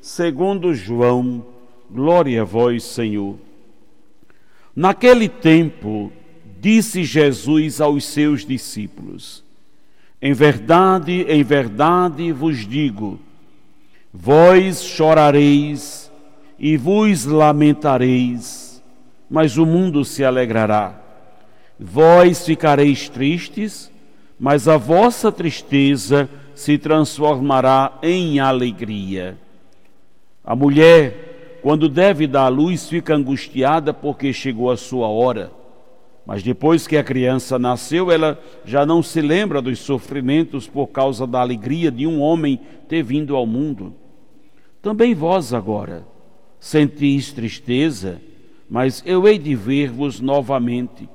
segundo João. Glória a vós, Senhor. Naquele tempo, disse Jesus aos seus discípulos: Em verdade, em verdade vos digo, vós chorareis e vos lamentareis mas o mundo se alegrará. Vós ficareis tristes, mas a vossa tristeza se transformará em alegria. A mulher, quando deve dar à luz, fica angustiada porque chegou a sua hora. Mas depois que a criança nasceu, ela já não se lembra dos sofrimentos por causa da alegria de um homem ter vindo ao mundo. Também vós agora sentis tristeza, mas eu hei de ver-vos novamente,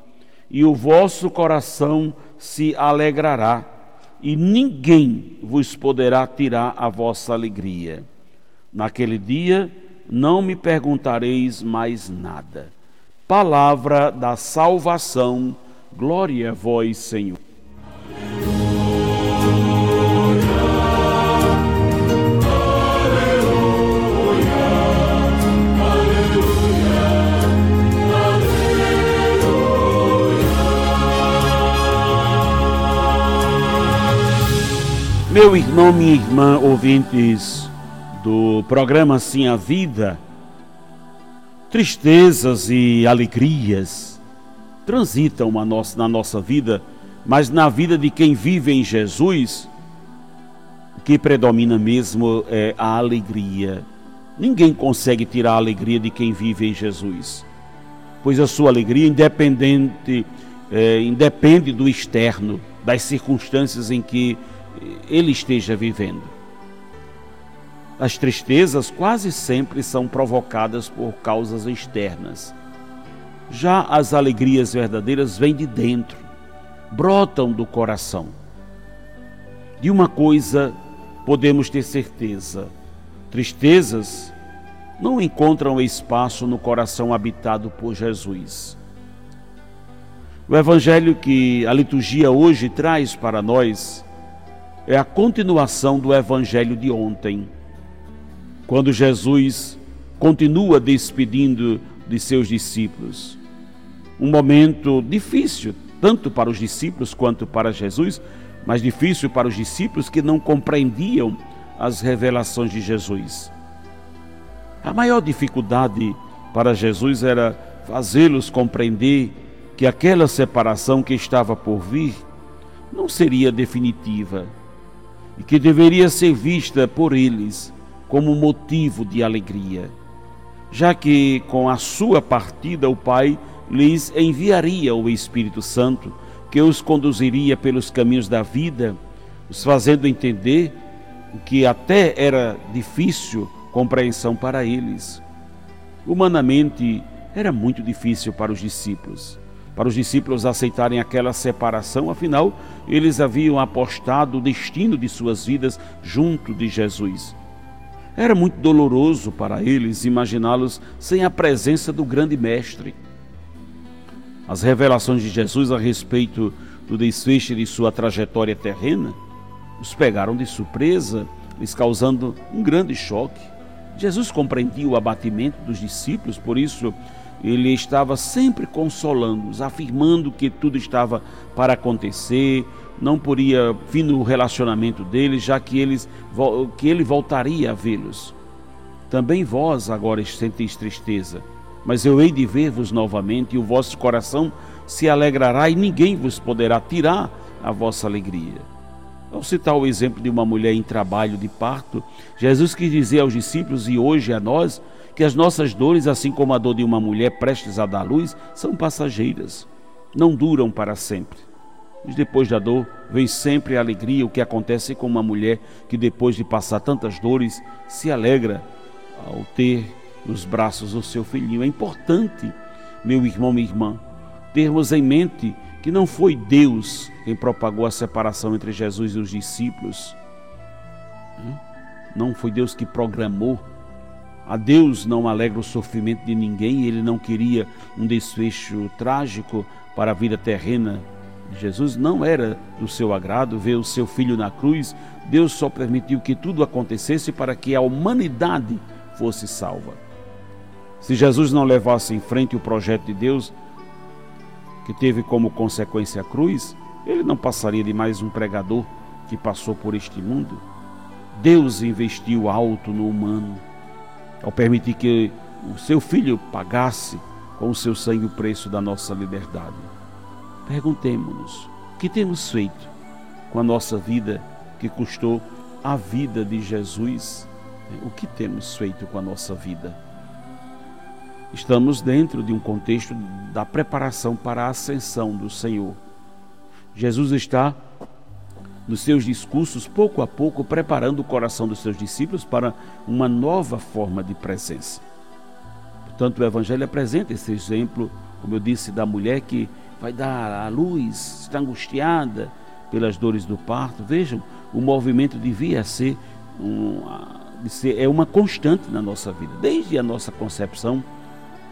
e o vosso coração se alegrará, e ninguém vos poderá tirar a vossa alegria. Naquele dia não me perguntareis mais nada. Palavra da salvação, glória a vós, Senhor. Meu irmão, minha irmã, ouvintes do programa Sim a Vida, tristezas e alegrias transitam na nossa vida, mas na vida de quem vive em Jesus, o que predomina mesmo é a alegria. Ninguém consegue tirar a alegria de quem vive em Jesus, pois a sua alegria independente, é, independe do externo, das circunstâncias em que ele esteja vivendo. As tristezas quase sempre são provocadas por causas externas. Já as alegrias verdadeiras vêm de dentro, brotam do coração. De uma coisa podemos ter certeza: tristezas não encontram espaço no coração habitado por Jesus. O evangelho que a liturgia hoje traz para nós é a continuação do evangelho de ontem, quando Jesus continua despedindo de seus discípulos. Um momento difícil, tanto para os discípulos quanto para Jesus, mas difícil para os discípulos que não compreendiam as revelações de Jesus. A maior dificuldade para Jesus era fazê-los compreender que aquela separação que estava por vir não seria definitiva e que deveria ser vista por eles como motivo de alegria, já que com a sua partida o Pai lhes enviaria o Espírito Santo, que os conduziria pelos caminhos da vida, os fazendo entender que até era difícil compreensão para eles. Humanamente, era muito difícil para os discípulos para os discípulos aceitarem aquela separação, afinal, eles haviam apostado o destino de suas vidas junto de Jesus. Era muito doloroso para eles imaginá-los sem a presença do grande Mestre. As revelações de Jesus a respeito do desfecho de sua trajetória terrena os pegaram de surpresa, lhes causando um grande choque. Jesus compreendia o abatimento dos discípulos, por isso ele estava sempre consolando-os, afirmando que tudo estava para acontecer, não podia vir no relacionamento deles, já que, eles, que ele voltaria a vê-los. Também vós agora senteis tristeza, mas eu hei de ver-vos novamente, e o vosso coração se alegrará, e ninguém vos poderá tirar a vossa alegria. Ao citar o exemplo de uma mulher em trabalho de parto, Jesus quis dizer aos discípulos e hoje a nós que as nossas dores, assim como a dor de uma mulher prestes a dar luz, são passageiras, não duram para sempre. Mas depois da dor vem sempre a alegria, o que acontece com uma mulher que depois de passar tantas dores se alegra ao ter nos braços o seu filhinho. É importante, meu irmão, minha irmã, termos em mente que não foi Deus quem propagou a separação entre Jesus e os discípulos. Não foi Deus que programou. A Deus não alegra o sofrimento de ninguém, ele não queria um desfecho trágico para a vida terrena Jesus não era do seu agrado ver o seu filho na cruz, Deus só permitiu que tudo acontecesse para que a humanidade fosse salva. Se Jesus não levasse em frente o projeto de Deus, que teve como consequência a cruz, ele não passaria de mais um pregador que passou por este mundo. Deus investiu alto no humano ao permitir que o seu filho pagasse com o seu sangue o preço da nossa liberdade. Perguntemos-nos: o que temos feito com a nossa vida que custou a vida de Jesus? O que temos feito com a nossa vida? Estamos dentro de um contexto da preparação para a ascensão do Senhor. Jesus está nos seus discursos, pouco a pouco, preparando o coração dos seus discípulos para uma nova forma de presença. Portanto, o Evangelho apresenta esse exemplo, como eu disse, da mulher que vai dar à luz, está angustiada pelas dores do parto. Vejam, o movimento devia ser, um, de ser é uma constante na nossa vida. Desde a nossa concepção,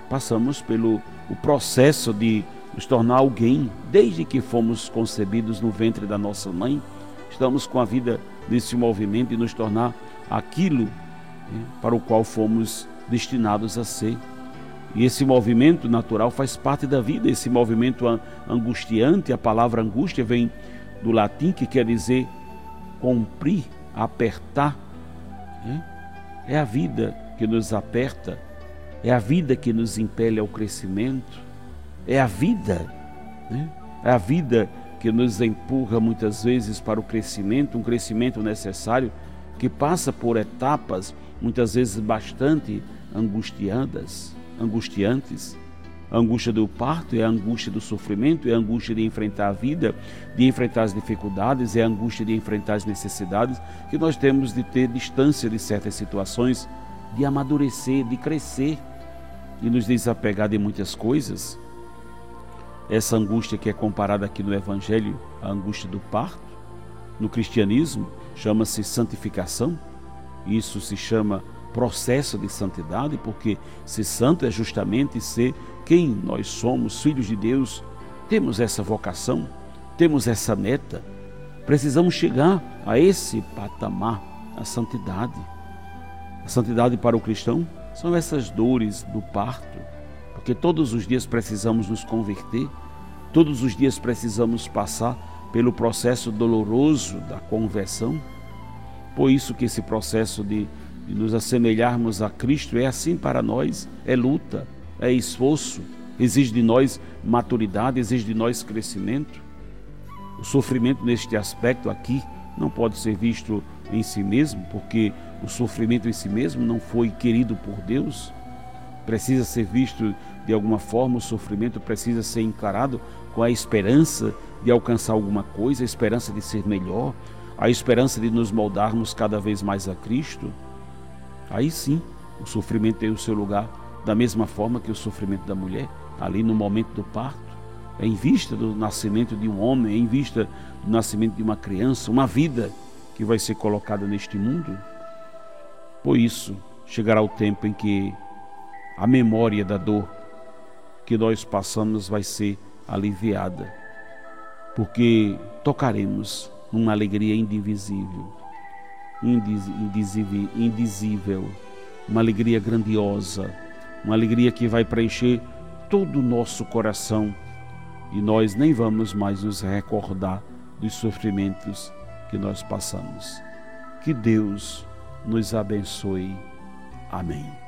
passamos pelo o processo de nos tornar alguém, desde que fomos concebidos no ventre da nossa mãe, estamos com a vida nesse movimento de nos tornar aquilo né, para o qual fomos destinados a ser. E esse movimento natural faz parte da vida, esse movimento angustiante, a palavra angústia vem do latim que quer dizer comprir, apertar. É a vida que nos aperta, é a vida que nos impele ao crescimento, é a vida, né? é a vida que nos empurra muitas vezes para o crescimento, um crescimento necessário que passa por etapas muitas vezes bastante angustiadas angustiantes. A angústia do parto é a angústia do sofrimento, é a angústia de enfrentar a vida, de enfrentar as dificuldades, é a angústia de enfrentar as necessidades que nós temos de ter distância de certas situações, de amadurecer, de crescer e nos desapegar de muitas coisas. Essa angústia que é comparada aqui no Evangelho à angústia do parto, no cristianismo chama-se santificação, isso se chama processo de santidade, porque ser santo é justamente ser quem nós somos, filhos de Deus. Temos essa vocação, temos essa meta. Precisamos chegar a esse patamar, a santidade. A santidade para o cristão são essas dores do parto, porque todos os dias precisamos nos converter, todos os dias precisamos passar pelo processo doloroso da conversão. Por isso que esse processo de de nos assemelharmos a Cristo é assim para nós, é luta, é esforço, exige de nós maturidade, exige de nós crescimento. O sofrimento neste aspecto aqui não pode ser visto em si mesmo, porque o sofrimento em si mesmo não foi querido por Deus. Precisa ser visto de alguma forma, o sofrimento precisa ser encarado com a esperança de alcançar alguma coisa, a esperança de ser melhor, a esperança de nos moldarmos cada vez mais a Cristo. Aí sim, o sofrimento tem o seu lugar, da mesma forma que o sofrimento da mulher, ali no momento do parto, é em vista do nascimento de um homem, é em vista do nascimento de uma criança, uma vida que vai ser colocada neste mundo. Por isso, chegará o tempo em que a memória da dor que nós passamos vai ser aliviada, porque tocaremos numa alegria indivisível indizível, indizível, uma alegria grandiosa, uma alegria que vai preencher todo o nosso coração e nós nem vamos mais nos recordar dos sofrimentos que nós passamos. Que Deus nos abençoe. Amém.